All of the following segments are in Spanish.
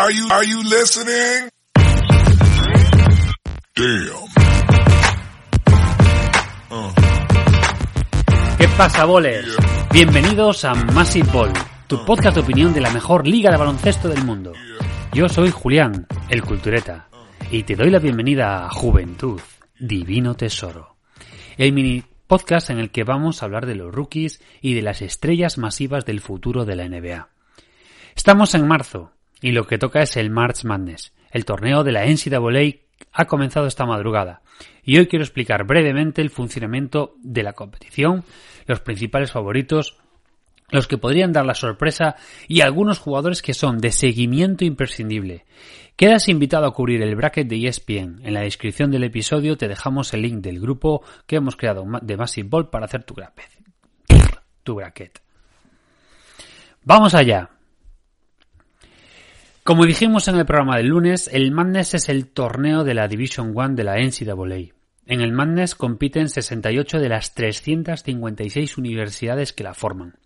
Are you are you listening? Damn. ¿Qué pasa, bolers? Bienvenidos a Massive Ball, tu podcast de opinión de la mejor liga de baloncesto del mundo. Yo soy Julián, el cultureta, y te doy la bienvenida a Juventud, Divino Tesoro, el mini podcast en el que vamos a hablar de los rookies y de las estrellas masivas del futuro de la NBA. Estamos en marzo, y lo que toca es el March Madness. El torneo de la NCAA ha comenzado esta madrugada y hoy quiero explicar brevemente el funcionamiento de la competición, los principales favoritos, los que podrían dar la sorpresa y algunos jugadores que son de seguimiento imprescindible. Quedas invitado a cubrir el bracket de ESPN. En la descripción del episodio te dejamos el link del grupo que hemos creado de Massive Ball para hacer tu bracket. Tu bracket. Vamos allá. Como dijimos en el programa del lunes, el Madness es el torneo de la Division One de la NCAA. En el Madness compiten 68 de las 356 universidades que la forman.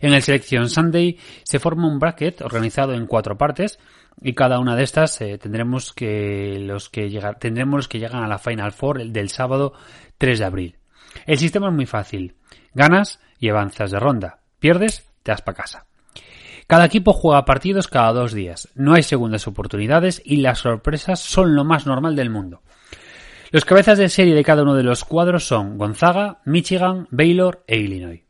En el Selection Sunday se forma un bracket organizado en cuatro partes y cada una de estas eh, tendremos que los que llegar, tendremos que llegan a la Final Four del sábado 3 de abril. El sistema es muy fácil. Ganas y avanzas de ronda. Pierdes, te das para casa. Cada equipo juega partidos cada dos días, no hay segundas oportunidades y las sorpresas son lo más normal del mundo. Los cabezas de serie de cada uno de los cuadros son Gonzaga, Michigan, Baylor e Illinois.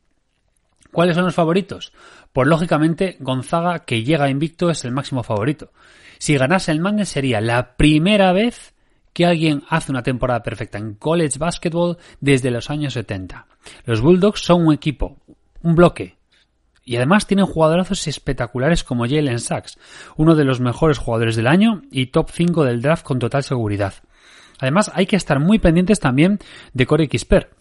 ¿Cuáles son los favoritos? Pues lógicamente Gonzaga, que llega invicto, es el máximo favorito. Si ganase el Madness sería la primera vez que alguien hace una temporada perfecta en college basketball desde los años 70. Los Bulldogs son un equipo, un bloque, y además tienen jugadorazos espectaculares como Jalen Sachs, uno de los mejores jugadores del año y top 5 del draft con total seguridad. Además, hay que estar muy pendientes también de Corey Kisper.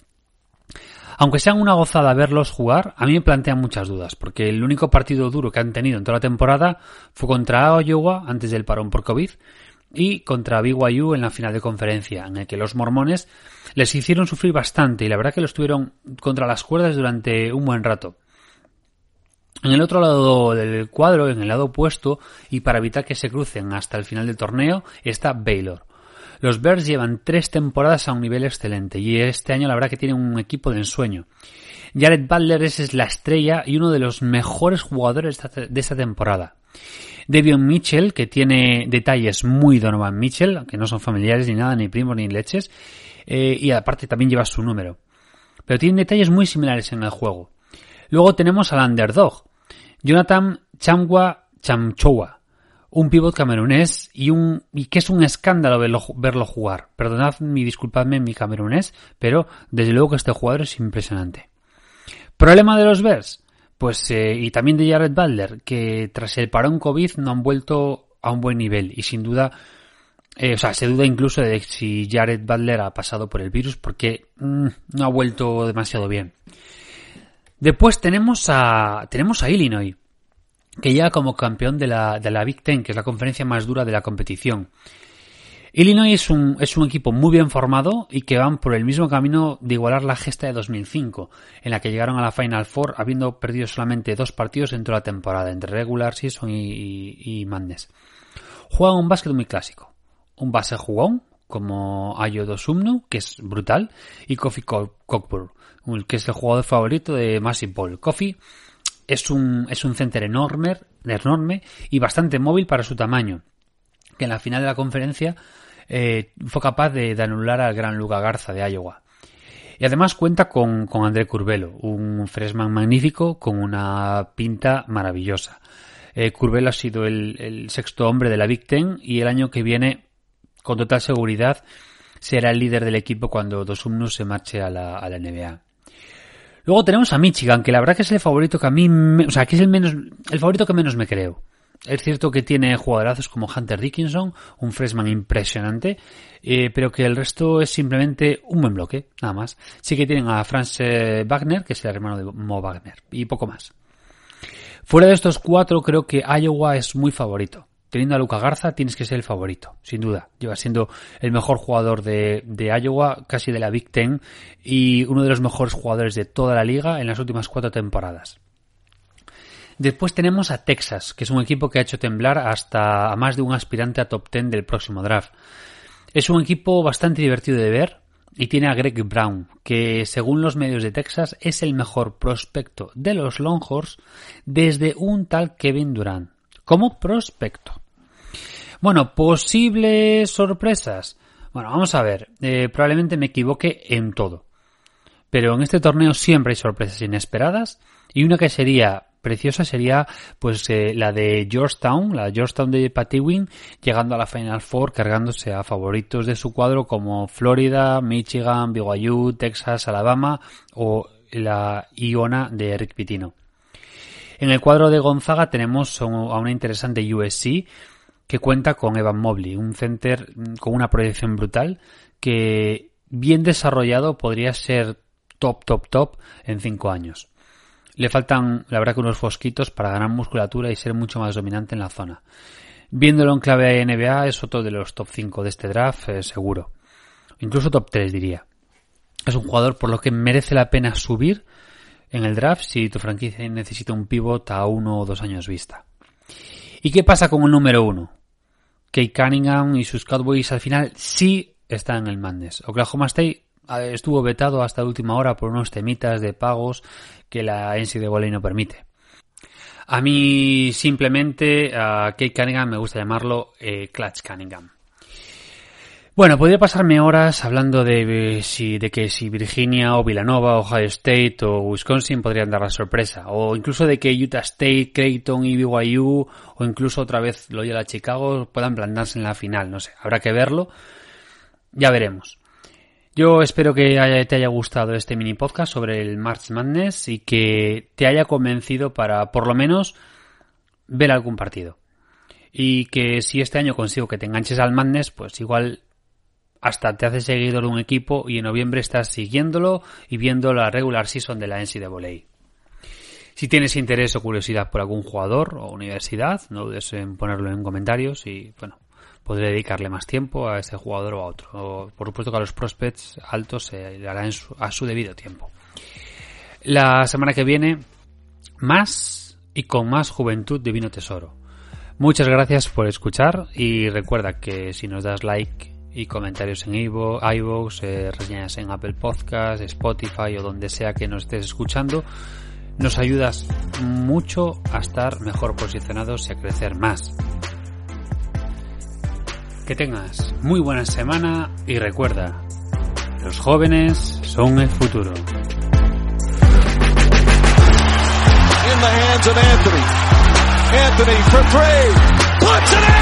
Aunque sean una gozada verlos jugar, a mí me plantean muchas dudas, porque el único partido duro que han tenido en toda la temporada fue contra Iowa antes del parón por COVID y contra BYU en la final de conferencia, en el que los mormones les hicieron sufrir bastante y la verdad que los tuvieron contra las cuerdas durante un buen rato. En el otro lado del cuadro, en el lado opuesto, y para evitar que se crucen hasta el final del torneo, está Baylor. Los Bears llevan tres temporadas a un nivel excelente y este año la verdad que tienen un equipo de ensueño. Jared Butler es la estrella y uno de los mejores jugadores de esta temporada. Devion Mitchell, que tiene detalles muy Donovan Mitchell, que no son familiares ni nada, ni primos ni leches, eh, y aparte también lleva su número. Pero tienen detalles muy similares en el juego. Luego tenemos al underdog, Jonathan Chamwa Chamchowa, un pivot camerunés y un y que es un escándalo verlo, jugar. Perdonad mi disculpadme mi camerunés, pero desde luego que este jugador es impresionante. Problema de los Bears, pues eh, y también de Jared Butler, que tras el parón COVID no han vuelto a un buen nivel y sin duda eh, o sea, se duda incluso de si Jared Butler ha pasado por el virus porque mm, no ha vuelto demasiado bien. Después tenemos a, tenemos a Illinois, que llega como campeón de la, de la Big Ten, que es la conferencia más dura de la competición. Illinois es un, es un equipo muy bien formado y que van por el mismo camino de igualar la gesta de 2005, en la que llegaron a la Final Four habiendo perdido solamente dos partidos en toda la temporada, entre regular season y, y, y Madness. Juegan un básquet muy clásico. Un base jugón, como Ayo Dosumnu, que es brutal, y Kofi Cockburn, que es el jugador favorito de Massive Ball. Kofi es un, es un center enorme, enorme y bastante móvil para su tamaño, que en la final de la conferencia eh, fue capaz de, anular al gran Luca Garza de Iowa. Y además cuenta con, con André Curvelo, un freshman magnífico con una pinta maravillosa. Eh, Curvelo ha sido el, el, sexto hombre de la Big Ten y el año que viene con total seguridad será el líder del equipo cuando Dosumnus se marche a la, a la NBA. Luego tenemos a Michigan, que la verdad que es el favorito que a mí, me, o sea, que es el menos, el favorito que menos me creo. Es cierto que tiene jugadorazos como Hunter Dickinson, un freshman impresionante, eh, pero que el resto es simplemente un buen bloque, nada más. Sí que tienen a Franz eh, Wagner, que es el hermano de Mo Wagner, y poco más. Fuera de estos cuatro, creo que Iowa es muy favorito teniendo a Luca Garza tienes que ser el favorito, sin duda. Lleva siendo el mejor jugador de, Iowa, casi de la Big Ten, y uno de los mejores jugadores de toda la liga en las últimas cuatro temporadas. Después tenemos a Texas, que es un equipo que ha hecho temblar hasta a más de un aspirante a top ten del próximo draft. Es un equipo bastante divertido de ver y tiene a Greg Brown, que según los medios de Texas es el mejor prospecto de los Longhorns desde un tal Kevin Durant. Como prospecto. Bueno, posibles sorpresas. Bueno, vamos a ver. Eh, probablemente me equivoque en todo. Pero en este torneo siempre hay sorpresas inesperadas. Y una que sería preciosa sería pues eh, la de Georgetown, la Georgetown de Patty llegando a la Final Four, cargándose a favoritos de su cuadro como Florida, Michigan, BYU, Texas, Alabama o la Iona de Eric Pitino. En el cuadro de Gonzaga tenemos a una interesante USC que cuenta con Evan Mobley, un center con una proyección brutal que bien desarrollado podría ser top, top, top en cinco años. Le faltan, la verdad, que unos fosquitos para ganar musculatura y ser mucho más dominante en la zona. Viéndolo en clave NBA es otro de los top 5 de este draft, eh, seguro. Incluso top 3 diría. Es un jugador por lo que merece la pena subir en el draft si tu franquicia necesita un pivot a uno o dos años vista. ¿Y qué pasa con el número uno? Kate Cunningham y sus Cowboys al final sí están en el Madness. Oklahoma State eh, estuvo vetado hasta última hora por unos temitas de pagos que la NCAA no permite. A mí simplemente a Kate Cunningham me gusta llamarlo eh, Clutch Cunningham. Bueno, podría pasarme horas hablando de, eh, si, de que si Virginia o Villanova, Ohio State o Wisconsin podrían dar la sorpresa, o incluso de que Utah State, Creighton y BYU, o incluso otra vez Loyola Chicago puedan plantarse en la final, no sé, habrá que verlo, ya veremos. Yo espero que te haya gustado este mini podcast sobre el March Madness y que te haya convencido para por lo menos ver algún partido. Y que si este año consigo que te enganches al Madness, pues igual hasta te haces seguidor de un equipo y en noviembre estás siguiéndolo y viendo la regular season de la NCAA. Si tienes interés o curiosidad por algún jugador o universidad, no dudes en ponerlo en comentarios y bueno, podré dedicarle más tiempo a este jugador o a otro. por supuesto que a los prospects altos se le hará a su debido tiempo. La semana que viene, más y con más juventud divino tesoro. Muchas gracias por escuchar y recuerda que si nos das like y comentarios en Ivo, iVoox, eh, reseñas en Apple Podcast, Spotify o donde sea que nos estés escuchando, nos ayudas mucho a estar mejor posicionados y a crecer más. Que tengas muy buena semana y recuerda, los jóvenes son el futuro. In the hands of Anthony. Anthony for three. Puts it in.